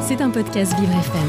C'est un podcast Vivre FM.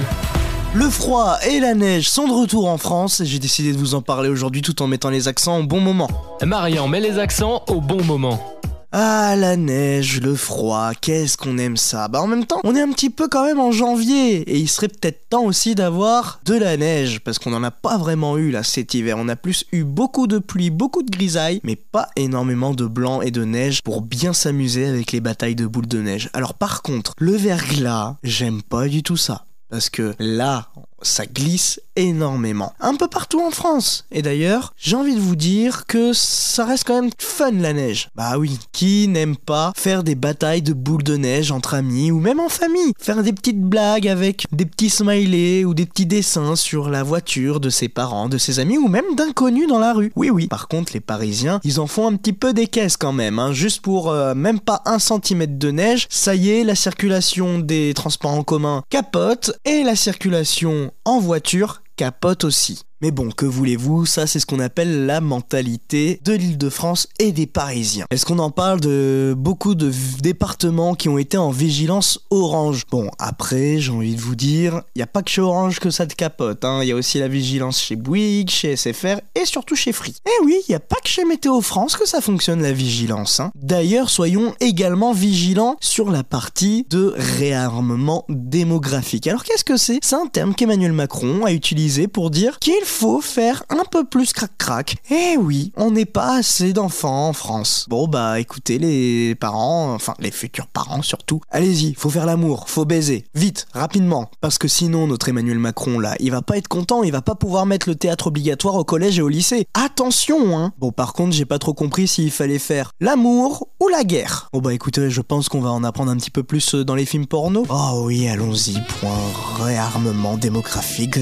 Le froid et la neige sont de retour en France et j'ai décidé de vous en parler aujourd'hui tout en mettant les accents au bon moment. Marian met les accents au bon moment. Ah, la neige, le froid, qu'est-ce qu'on aime ça Bah en même temps, on est un petit peu quand même en janvier et il serait peut-être temps aussi d'avoir de la neige parce qu'on n'en a pas vraiment eu là cet hiver. On a plus eu beaucoup de pluie, beaucoup de grisaille, mais pas énormément de blanc et de neige pour bien s'amuser avec les batailles de boules de neige. Alors par contre, le verglas, j'aime pas du tout ça. Parce que là, ça glisse énormément. Un peu partout en France. Et d'ailleurs, j'ai envie de vous dire que ça reste quand même fun la neige. Bah oui, qui n'aime pas faire des batailles de boules de neige entre amis ou même en famille? Faire des petites blagues avec des petits smileys ou des petits dessins sur la voiture de ses parents, de ses amis ou même d'inconnus dans la rue. Oui oui. Par contre, les Parisiens, ils en font un petit peu des caisses quand même. Hein. Juste pour euh, même pas un centimètre de neige, ça y est, la circulation des transports en commun capote et la circulation en voiture capote aussi. Mais bon, que voulez-vous, ça c'est ce qu'on appelle la mentalité de l'île de France et des Parisiens. Est-ce qu'on en parle de beaucoup de départements qui ont été en vigilance orange? Bon, après, j'ai envie de vous dire, il a pas que chez Orange que ça te capote, hein. il y a aussi la vigilance chez Bouygues, chez SFR et surtout chez Free. Eh oui, il n'y a pas que chez Météo France que ça fonctionne la vigilance. Hein. D'ailleurs, soyons également vigilants sur la partie de réarmement démographique. Alors qu'est-ce que c'est? C'est un terme qu'Emmanuel Macron a utilisé pour dire qu'il faut faire un peu plus crac-crac. Eh oui, on n'est pas assez d'enfants en France. Bon bah écoutez les parents, enfin les futurs parents surtout, allez-y, faut faire l'amour, faut baiser, vite, rapidement, parce que sinon notre Emmanuel Macron là, il va pas être content, il va pas pouvoir mettre le théâtre obligatoire au collège et au lycée. Attention hein. Bon par contre j'ai pas trop compris s'il fallait faire l'amour ou la guerre. Bon bah écoutez, je pense qu'on va en apprendre un petit peu plus euh, dans les films porno. Oh oui, allons-y, point réarmement démographique.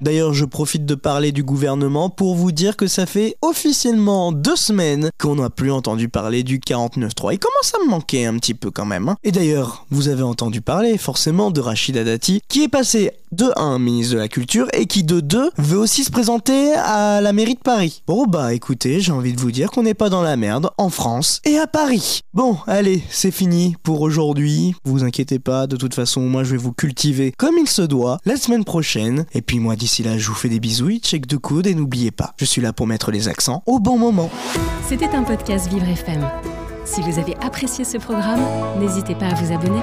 D'ailleurs je profite profite de parler du gouvernement pour vous dire que ça fait officiellement deux semaines qu'on n'a plus entendu parler du 49.3. Il commence à me manquer un petit peu quand même. Hein. Et d'ailleurs, vous avez entendu parler forcément de Rachida Dati, qui est passé de 1 ministre de la Culture et qui de 2 veut aussi se présenter à la mairie de Paris. Bon bah écoutez, j'ai envie de vous dire qu'on n'est pas dans la merde en France et à Paris. Bon, allez, c'est fini pour aujourd'hui. Vous inquiétez pas, de toute façon, moi je vais vous cultiver comme il se doit la semaine prochaine. Et puis moi d'ici là, je vous fais des bisous, check de coude et n'oubliez pas, je suis là pour mettre les accents au bon moment. C'était un podcast Vivre FM. Si vous avez apprécié ce programme, n'hésitez pas à vous abonner.